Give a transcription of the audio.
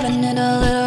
driving in a little